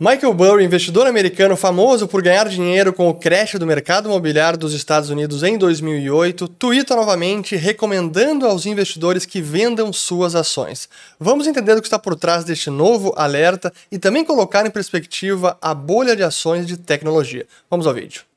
Michael Burry, investidor americano famoso por ganhar dinheiro com o crash do mercado imobiliário dos Estados Unidos em 2008, tuita novamente recomendando aos investidores que vendam suas ações. Vamos entender o que está por trás deste novo alerta e também colocar em perspectiva a bolha de ações de tecnologia. Vamos ao vídeo.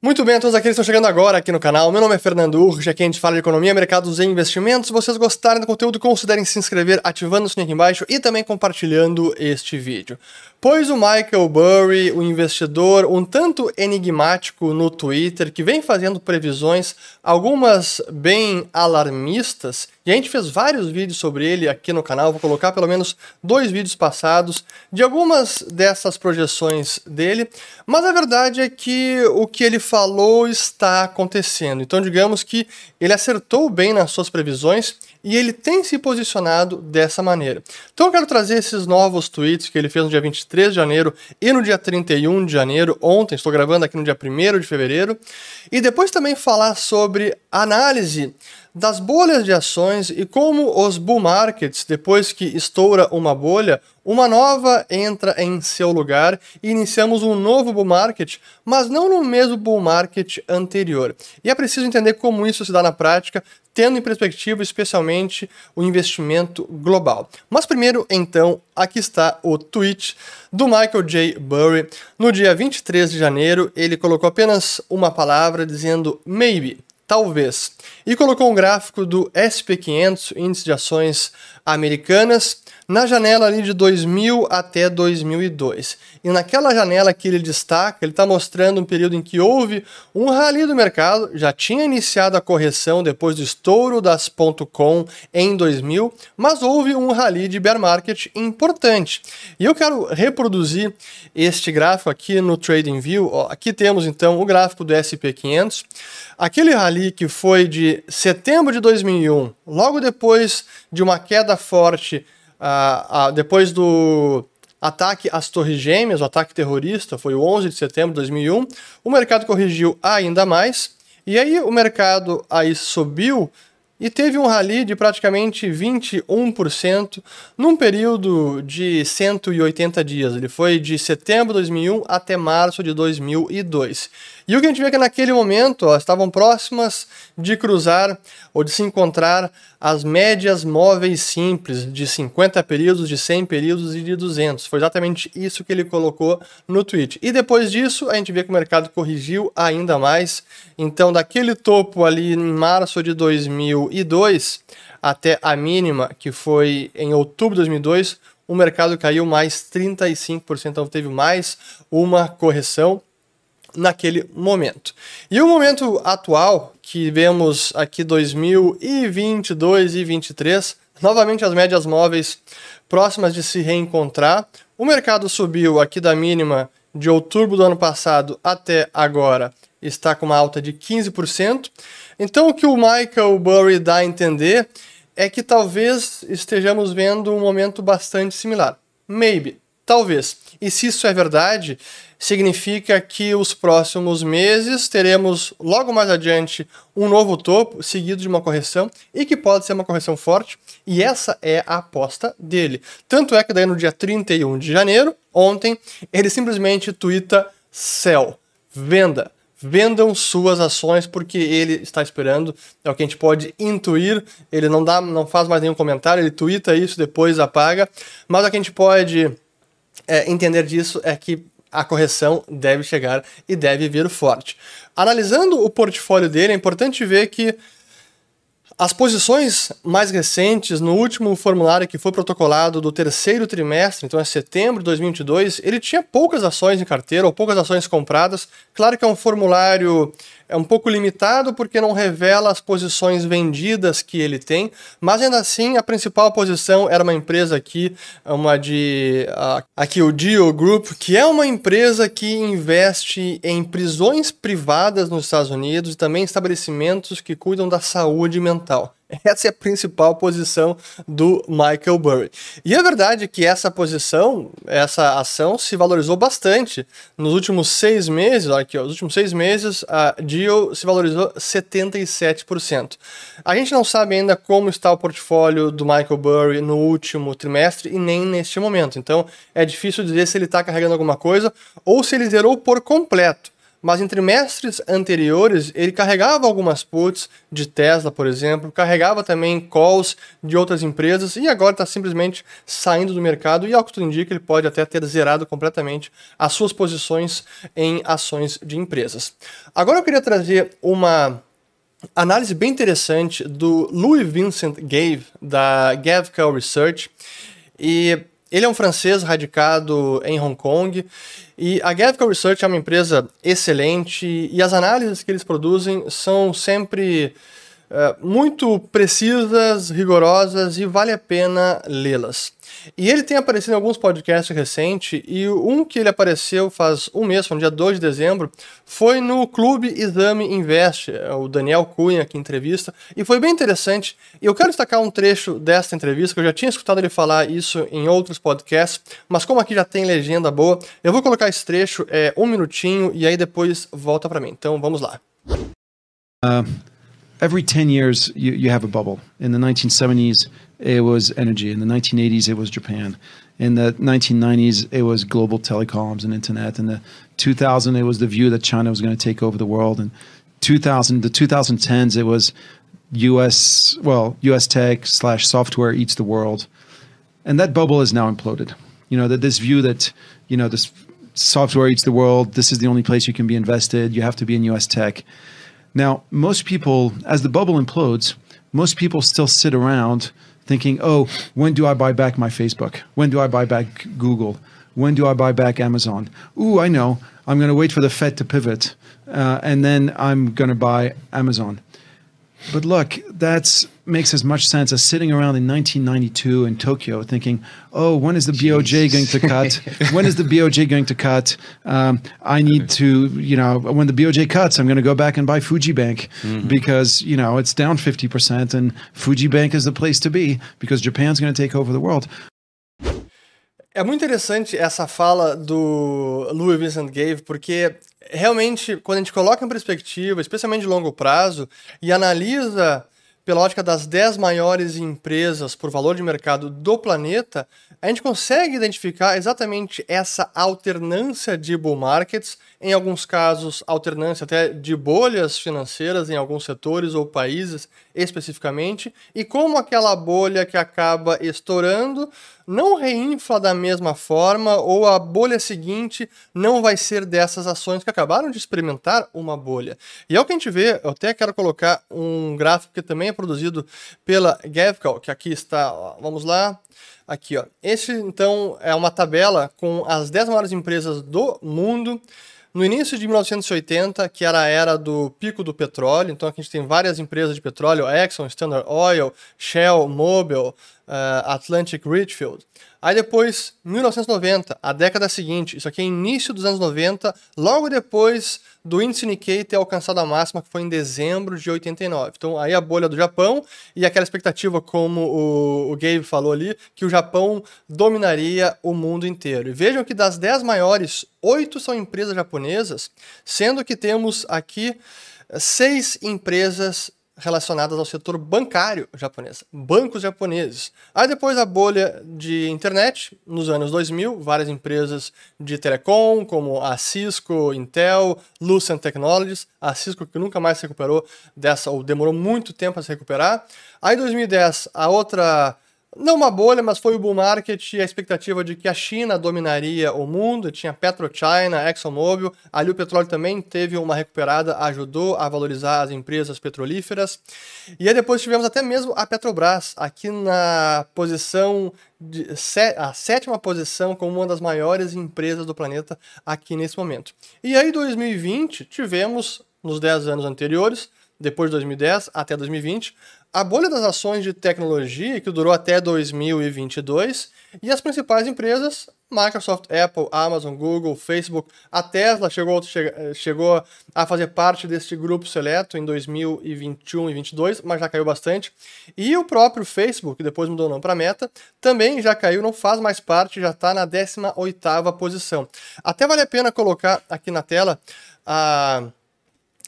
Muito bem, a todos aqueles que estão chegando agora aqui no canal. Meu nome é Fernando Urge, aqui a gente fala de economia, mercados e investimentos. Se vocês gostarem do conteúdo, considerem se inscrever ativando o sininho aqui embaixo e também compartilhando este vídeo. Pois o Michael Burry, o investidor um tanto enigmático no Twitter, que vem fazendo previsões, algumas bem alarmistas, e a gente fez vários vídeos sobre ele aqui no canal, vou colocar pelo menos dois vídeos passados de algumas dessas projeções dele, mas a verdade é que o que ele falou está acontecendo. Então, digamos que ele acertou bem nas suas previsões e ele tem se posicionado dessa maneira. Então eu quero trazer esses novos tweets que ele fez no dia 23 de janeiro e no dia 31 de janeiro, ontem, estou gravando aqui no dia 1 de fevereiro, e depois também falar sobre análise das bolhas de ações e como os bull markets, depois que estoura uma bolha, uma nova entra em seu lugar e iniciamos um novo bull market, mas não no mesmo bull market anterior. E é preciso entender como isso se dá na prática, tendo em perspectiva especialmente o investimento global. Mas primeiro, então, aqui está o tweet do Michael J. Burry. No dia 23 de janeiro, ele colocou apenas uma palavra dizendo maybe talvez. E colocou um gráfico do SP500, índice de ações americanas, na janela ali de 2000 até 2002. E naquela janela que ele destaca, ele está mostrando um período em que houve um rally do mercado, já tinha iniciado a correção depois do estouro das .com em 2000, mas houve um rally de bear market importante. E eu quero reproduzir este gráfico aqui no TradingView. Ó, aqui temos então o gráfico do SP500. Aquele rally que foi de setembro de 2001, logo depois de uma queda forte uh, uh, depois do ataque às Torres Gêmeas, o ataque terrorista, foi o 11 de setembro de 2001, o mercado corrigiu ainda mais, e aí o mercado aí subiu e teve um rally de praticamente 21% num período de 180 dias. Ele foi de setembro de 2001 até março de 2002. E o que a gente vê é que naquele momento ó, estavam próximas de cruzar ou de se encontrar as médias móveis simples de 50 períodos, de 100 períodos e de 200. Foi exatamente isso que ele colocou no tweet. E depois disso, a gente vê que o mercado corrigiu ainda mais. Então, daquele topo ali em março de 2002 até a mínima, que foi em outubro de 2002, o mercado caiu mais 35%, então teve mais uma correção naquele momento. E o momento atual, que vemos aqui 2022 e 2023, novamente as médias móveis próximas de se reencontrar. O mercado subiu aqui da mínima de outubro do ano passado até agora, está com uma alta de 15%. Então o que o Michael Burry dá a entender é que talvez estejamos vendo um momento bastante similar. Maybe, talvez. E se isso é verdade, significa que os próximos meses teremos logo mais adiante um novo topo seguido de uma correção e que pode ser uma correção forte, e essa é a aposta dele. Tanto é que daí no dia 31 de janeiro, ontem, ele simplesmente twitta sell, venda. Vendam suas ações porque ele está esperando, é o que a gente pode intuir. Ele não dá, não faz mais nenhum comentário, ele twitta isso, depois apaga. Mas o que a gente pode é, entender disso é que a correção deve chegar e deve vir forte. Analisando o portfólio dele, é importante ver que as posições mais recentes, no último formulário que foi protocolado do terceiro trimestre, então é setembro de 2022, ele tinha poucas ações em carteira ou poucas ações compradas. Claro que é um formulário é um pouco limitado porque não revela as posições vendidas que ele tem, mas ainda assim a principal posição era uma empresa aqui, uma de aqui o Dio Group, que é uma empresa que investe em prisões privadas nos Estados Unidos e também estabelecimentos que cuidam da saúde mental. Essa é a principal posição do Michael Burry. E é verdade que essa posição, essa ação, se valorizou bastante nos últimos seis meses. Olha aqui, ó, nos últimos seis meses, a Deal se valorizou 77%. A gente não sabe ainda como está o portfólio do Michael Burry no último trimestre e nem neste momento. Então, é difícil dizer se ele está carregando alguma coisa ou se ele zerou por completo mas em trimestres anteriores ele carregava algumas puts de Tesla, por exemplo, carregava também calls de outras empresas e agora está simplesmente saindo do mercado e ao que tudo indica ele pode até ter zerado completamente as suas posições em ações de empresas. Agora eu queria trazer uma análise bem interessante do Louis Vincent Gave da Gavcal Research e ele é um francês radicado em Hong Kong e a Gavical Research é uma empresa excelente e as análises que eles produzem são sempre muito precisas, rigorosas e vale a pena lê-las. E ele tem aparecido em alguns podcasts recentes, e um que ele apareceu faz um mês, no dia 2 de dezembro, foi no Clube Exame Invest, é o Daniel Cunha que entrevista, e foi bem interessante. E eu quero destacar um trecho desta entrevista, que eu já tinha escutado ele falar isso em outros podcasts, mas como aqui já tem legenda boa, eu vou colocar esse trecho, é um minutinho, e aí depois volta para mim. Então vamos lá. Uh, every 10 years you, you have a bubble. In the 1970s, it was energy. In the 1980s, it was Japan. In the 1990s, it was global telecoms and internet. In the 2000, it was the view that China was going to take over the world. And 2000, the 2010s, it was U.S. well, U.S. tech slash software eats the world, and that bubble is now imploded. You know that this view that you know this software eats the world. This is the only place you can be invested. You have to be in U.S. tech. Now, most people, as the bubble implodes, most people still sit around thinking, oh, when do I buy back my Facebook? When do I buy back Google? When do I buy back Amazon? Ooh, I know. I'm going to wait for the Fed to pivot, uh, and then I'm going to buy Amazon. But look, that makes as much sense as sitting around in 1992 in Tokyo thinking, oh, when is the BOJ going to cut? when is the BOJ going to cut? Um, I need to, you know, when the BOJ cuts, I'm going to go back and buy Fuji Bank mm-hmm. because, you know, it's down 50% and Fuji Bank is the place to be because Japan's going to take over the world. É muito interessante essa fala do Louis Vincent Gave, porque realmente, quando a gente coloca em perspectiva, especialmente de longo prazo, e analisa pela ótica das 10 maiores empresas por valor de mercado do planeta, a gente consegue identificar exatamente essa alternância de bull markets, em alguns casos, alternância até de bolhas financeiras em alguns setores ou países especificamente, e como aquela bolha que acaba estourando não reinfla da mesma forma, ou a bolha seguinte não vai ser dessas ações que acabaram de experimentar uma bolha. E é o que a gente vê, eu até quero colocar um gráfico que também é produzido pela Gavcal, que aqui está, ó, vamos lá, aqui ó. Esse então é uma tabela com as 10 maiores empresas do mundo, no início de 1980, que era a era do pico do petróleo, então aqui a gente tem várias empresas de petróleo, Exxon, Standard Oil, Shell, Mobil, uh, Atlantic Richfield. Aí depois, 1990, a década seguinte, isso aqui é início dos anos 90, logo depois do índice Nikkei ter alcançado a máxima que foi em dezembro de 89. Então aí a bolha do Japão e aquela expectativa, como o, o Gabe falou ali, que o Japão dominaria o mundo inteiro. E vejam que das 10 maiores, oito são empresas japonesas, sendo que temos aqui seis empresas relacionadas ao setor bancário japonês, bancos japoneses. Aí depois a bolha de internet, nos anos 2000, várias empresas de telecom, como a Cisco, Intel, Lucent Technologies, a Cisco que nunca mais se recuperou dessa, ou demorou muito tempo a se recuperar. Aí em 2010, a outra não uma bolha, mas foi o bull market e a expectativa de que a China dominaria o mundo, tinha PetroChina, ExxonMobil, ali o petróleo também teve uma recuperada, ajudou a valorizar as empresas petrolíferas. E aí depois tivemos até mesmo a Petrobras, aqui na posição, de, a sétima posição como uma das maiores empresas do planeta aqui nesse momento. E aí 2020 tivemos, nos 10 anos anteriores, depois de 2010 até 2020, a bolha das ações de tecnologia, que durou até 2022, e as principais empresas Microsoft, Apple, Amazon, Google, Facebook, a Tesla chegou, chegou a fazer parte deste grupo seleto em 2021 e 2022, mas já caiu bastante. E o próprio Facebook, que depois mudou o nome para Meta, também já caiu, não faz mais parte, já está na 18ª posição. Até vale a pena colocar aqui na tela a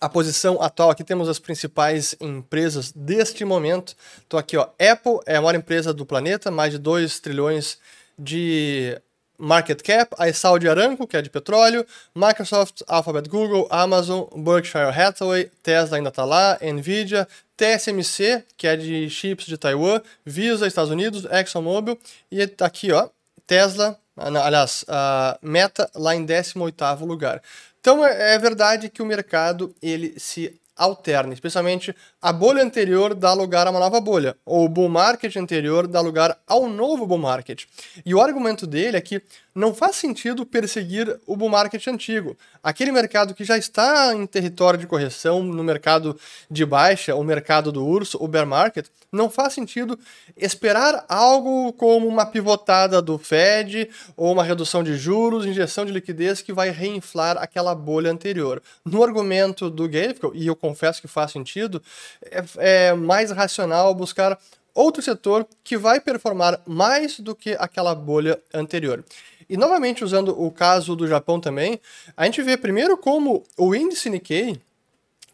a posição atual, aqui temos as principais empresas deste momento. Estou aqui, ó, Apple é a maior empresa do planeta, mais de 2 trilhões de market cap, a Saudi Aramco, que é de petróleo, Microsoft, Alphabet, Google, Amazon, Berkshire Hathaway, Tesla ainda está lá, Nvidia, TSMC, que é de chips de Taiwan, Visa, Estados Unidos, ExxonMobil e tá aqui, ó, Tesla, aliás, a Meta lá em 18º lugar. Então é, é verdade que o mercado ele se alterna, especialmente a bolha anterior dá lugar a uma nova bolha, ou o bull market anterior dá lugar ao novo bull market. E o argumento dele é que não faz sentido perseguir o bull market antigo. Aquele mercado que já está em território de correção, no mercado de baixa, o mercado do urso, o bear market, não faz sentido esperar algo como uma pivotada do Fed ou uma redução de juros, injeção de liquidez que vai reinflar aquela bolha anterior. No argumento do Gavekal, e eu confesso que faz sentido, é, é mais racional buscar outro setor que vai performar mais do que aquela bolha anterior. E novamente usando o caso do Japão também, a gente vê primeiro como o índice Nikkei,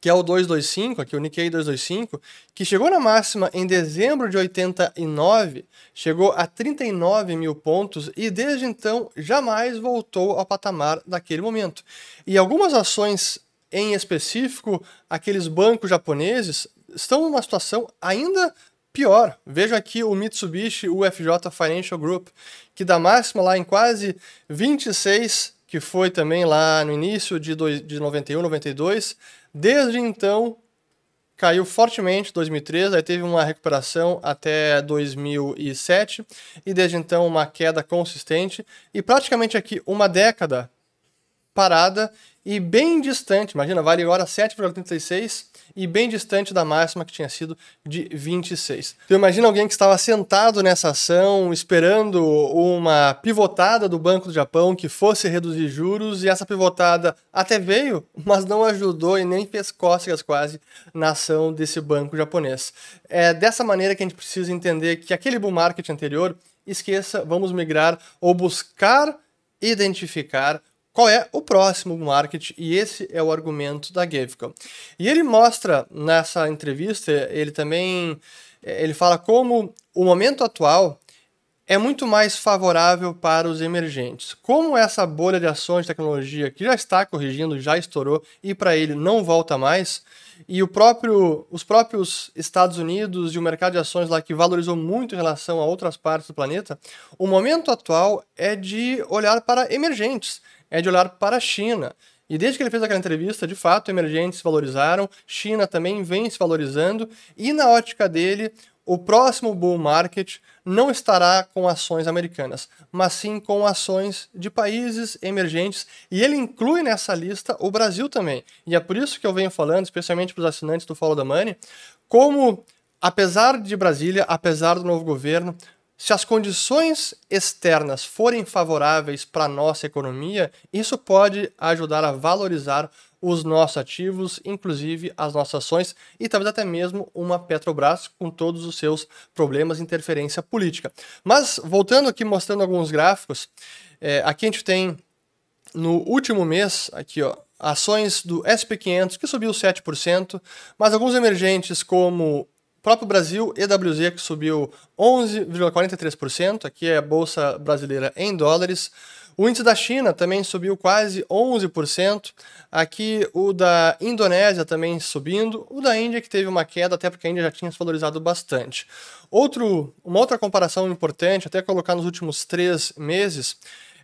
que é o 225, aqui o Nikkei 225, que chegou na máxima em dezembro de 89, chegou a 39 mil pontos e desde então jamais voltou ao patamar daquele momento. E algumas ações em específico, aqueles bancos japoneses estão numa situação ainda pior. Veja aqui o Mitsubishi UFJ Financial Group, que da máxima lá em quase 26, que foi também lá no início de, dois, de 91, 92, desde então caiu fortemente 2003, aí teve uma recuperação até 2007 e desde então uma queda consistente e praticamente aqui uma década parada e bem distante, imagina, vale agora 7,36 e bem distante da máxima que tinha sido de 26. Então imagina alguém que estava sentado nessa ação, esperando uma pivotada do Banco do Japão que fosse reduzir juros e essa pivotada até veio, mas não ajudou e nem fez cócegas quase na ação desse banco japonês. É dessa maneira que a gente precisa entender que aquele bull market anterior, esqueça, vamos migrar ou buscar identificar qual é o próximo market, e esse é o argumento da Gavekal. E ele mostra nessa entrevista, ele também ele fala como o momento atual é muito mais favorável para os emergentes. Como essa bolha de ações de tecnologia que já está corrigindo, já estourou e para ele não volta mais, e o próprio, os próprios Estados Unidos e o mercado de ações lá que valorizou muito em relação a outras partes do planeta, o momento atual é de olhar para emergentes é de olhar para a China. E desde que ele fez aquela entrevista, de fato, emergentes se valorizaram, China também vem se valorizando, e na ótica dele, o próximo bull market não estará com ações americanas, mas sim com ações de países emergentes, e ele inclui nessa lista o Brasil também. E é por isso que eu venho falando, especialmente para os assinantes do Follow the Money, como apesar de Brasília, apesar do novo governo, se as condições externas forem favoráveis para a nossa economia, isso pode ajudar a valorizar os nossos ativos, inclusive as nossas ações e talvez até mesmo uma Petrobras com todos os seus problemas de interferência política. Mas voltando aqui mostrando alguns gráficos, é, aqui a gente tem no último mês, aqui ó, ações do SP500 que subiu 7%, mas alguns emergentes como próprio Brasil, EWZ que subiu 11,43%, aqui é a bolsa brasileira em dólares. O índice da China também subiu quase 11%. Aqui o da Indonésia também subindo. O da Índia que teve uma queda, até porque a Índia já tinha se valorizado bastante. Outro, uma outra comparação importante, até colocar nos últimos três meses,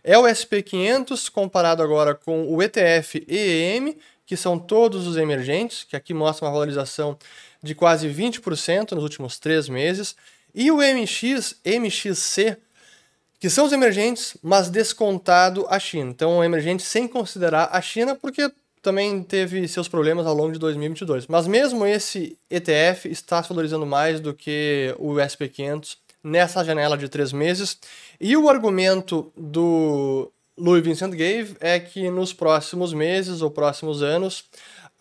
é o SP500 comparado agora com o ETF EEM, que são todos os emergentes, que aqui mostra uma valorização de quase 20% nos últimos três meses, e o MX, MXC, que são os emergentes, mas descontado a China. Então, emergente sem considerar a China, porque também teve seus problemas ao longo de 2022. Mas mesmo esse ETF está se valorizando mais do que o SP500 nessa janela de três meses. E o argumento do Louis Vincent Gave é que nos próximos meses ou próximos anos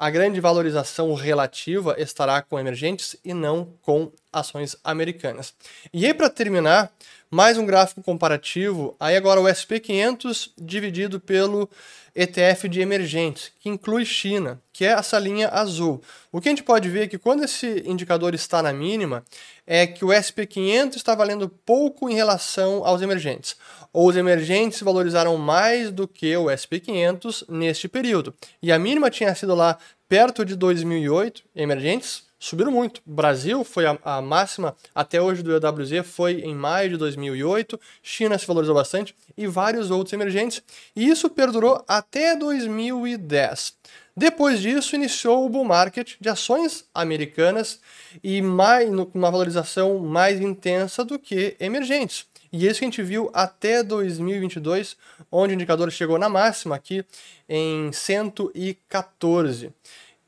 a grande valorização relativa estará com emergentes e não com ações americanas. E aí, para terminar, mais um gráfico comparativo. Aí agora o SP500 dividido pelo ETF de emergentes, que inclui China, que é essa linha azul. O que a gente pode ver é que quando esse indicador está na mínima, é que o SP500 está valendo pouco em relação aos emergentes ou os emergentes valorizaram mais do que o SP500 neste período. E a mínima tinha sido lá perto de 2008, emergentes subiram muito. Brasil foi a, a, máxima até hoje do EWZ, foi em maio de 2008. China se valorizou bastante e vários outros emergentes. E isso perdurou até 2010. Depois disso, iniciou o bull market de ações americanas e mais, uma valorização mais intensa do que emergentes. E isso que a gente viu até 2022, onde o indicador chegou na máxima aqui em 114.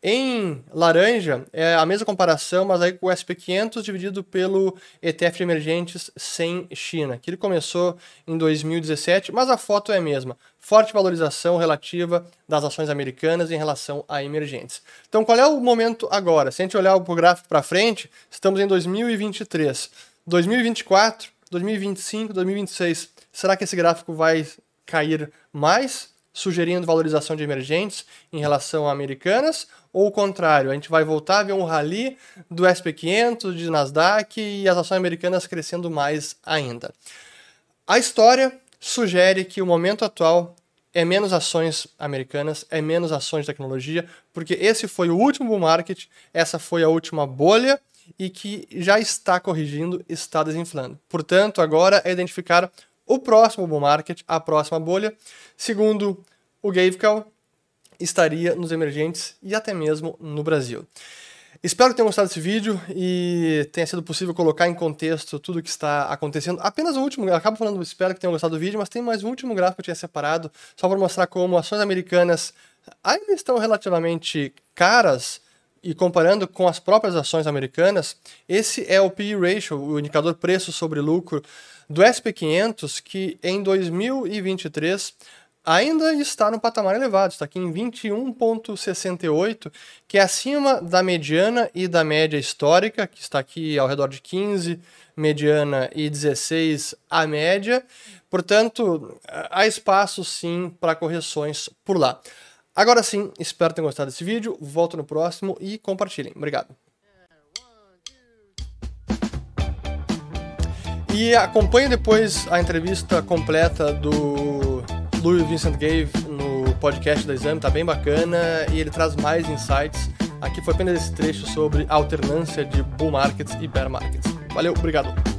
Em laranja, é a mesma comparação, mas aí com o SP500 dividido pelo ETF de emergentes sem China, que ele começou em 2017, mas a foto é a mesma. Forte valorização relativa das ações americanas em relação a emergentes. Então, qual é o momento agora? Se a gente olhar o gráfico para frente, estamos em 2023. 2024 2025, 2026, será que esse gráfico vai cair mais, sugerindo valorização de emergentes em relação a americanas? Ou o contrário, a gente vai voltar a ver um rally do SP500, de Nasdaq e as ações americanas crescendo mais ainda? A história sugere que o momento atual é menos ações americanas, é menos ações de tecnologia, porque esse foi o último bull market, essa foi a última bolha e que já está corrigindo, está desinflando. Portanto, agora é identificar o próximo bull market, a próxima bolha. Segundo o Gavecal, estaria nos emergentes e até mesmo no Brasil. Espero que tenham gostado desse vídeo e tenha sido possível colocar em contexto tudo o que está acontecendo. Apenas o último, eu acabo falando, espero que tenham gostado do vídeo, mas tem mais um último gráfico que eu tinha separado, só para mostrar como ações americanas ainda estão relativamente caras, e comparando com as próprias ações americanas, esse é o PE ratio, o indicador preço sobre lucro do SP500, que em 2023 ainda está no patamar elevado, está aqui em 21,68, que é acima da mediana e da média histórica, que está aqui ao redor de 15, mediana e 16 a média. Portanto, há espaço sim para correções por lá. Agora sim, espero ter gostado desse vídeo. Volto no próximo e compartilhem. Obrigado. E acompanhe depois a entrevista completa do Louis Vincent Gave no podcast da Exame, tá bem bacana e ele traz mais insights. Aqui foi apenas esse trecho sobre alternância de bull markets e bear markets. Valeu, obrigado.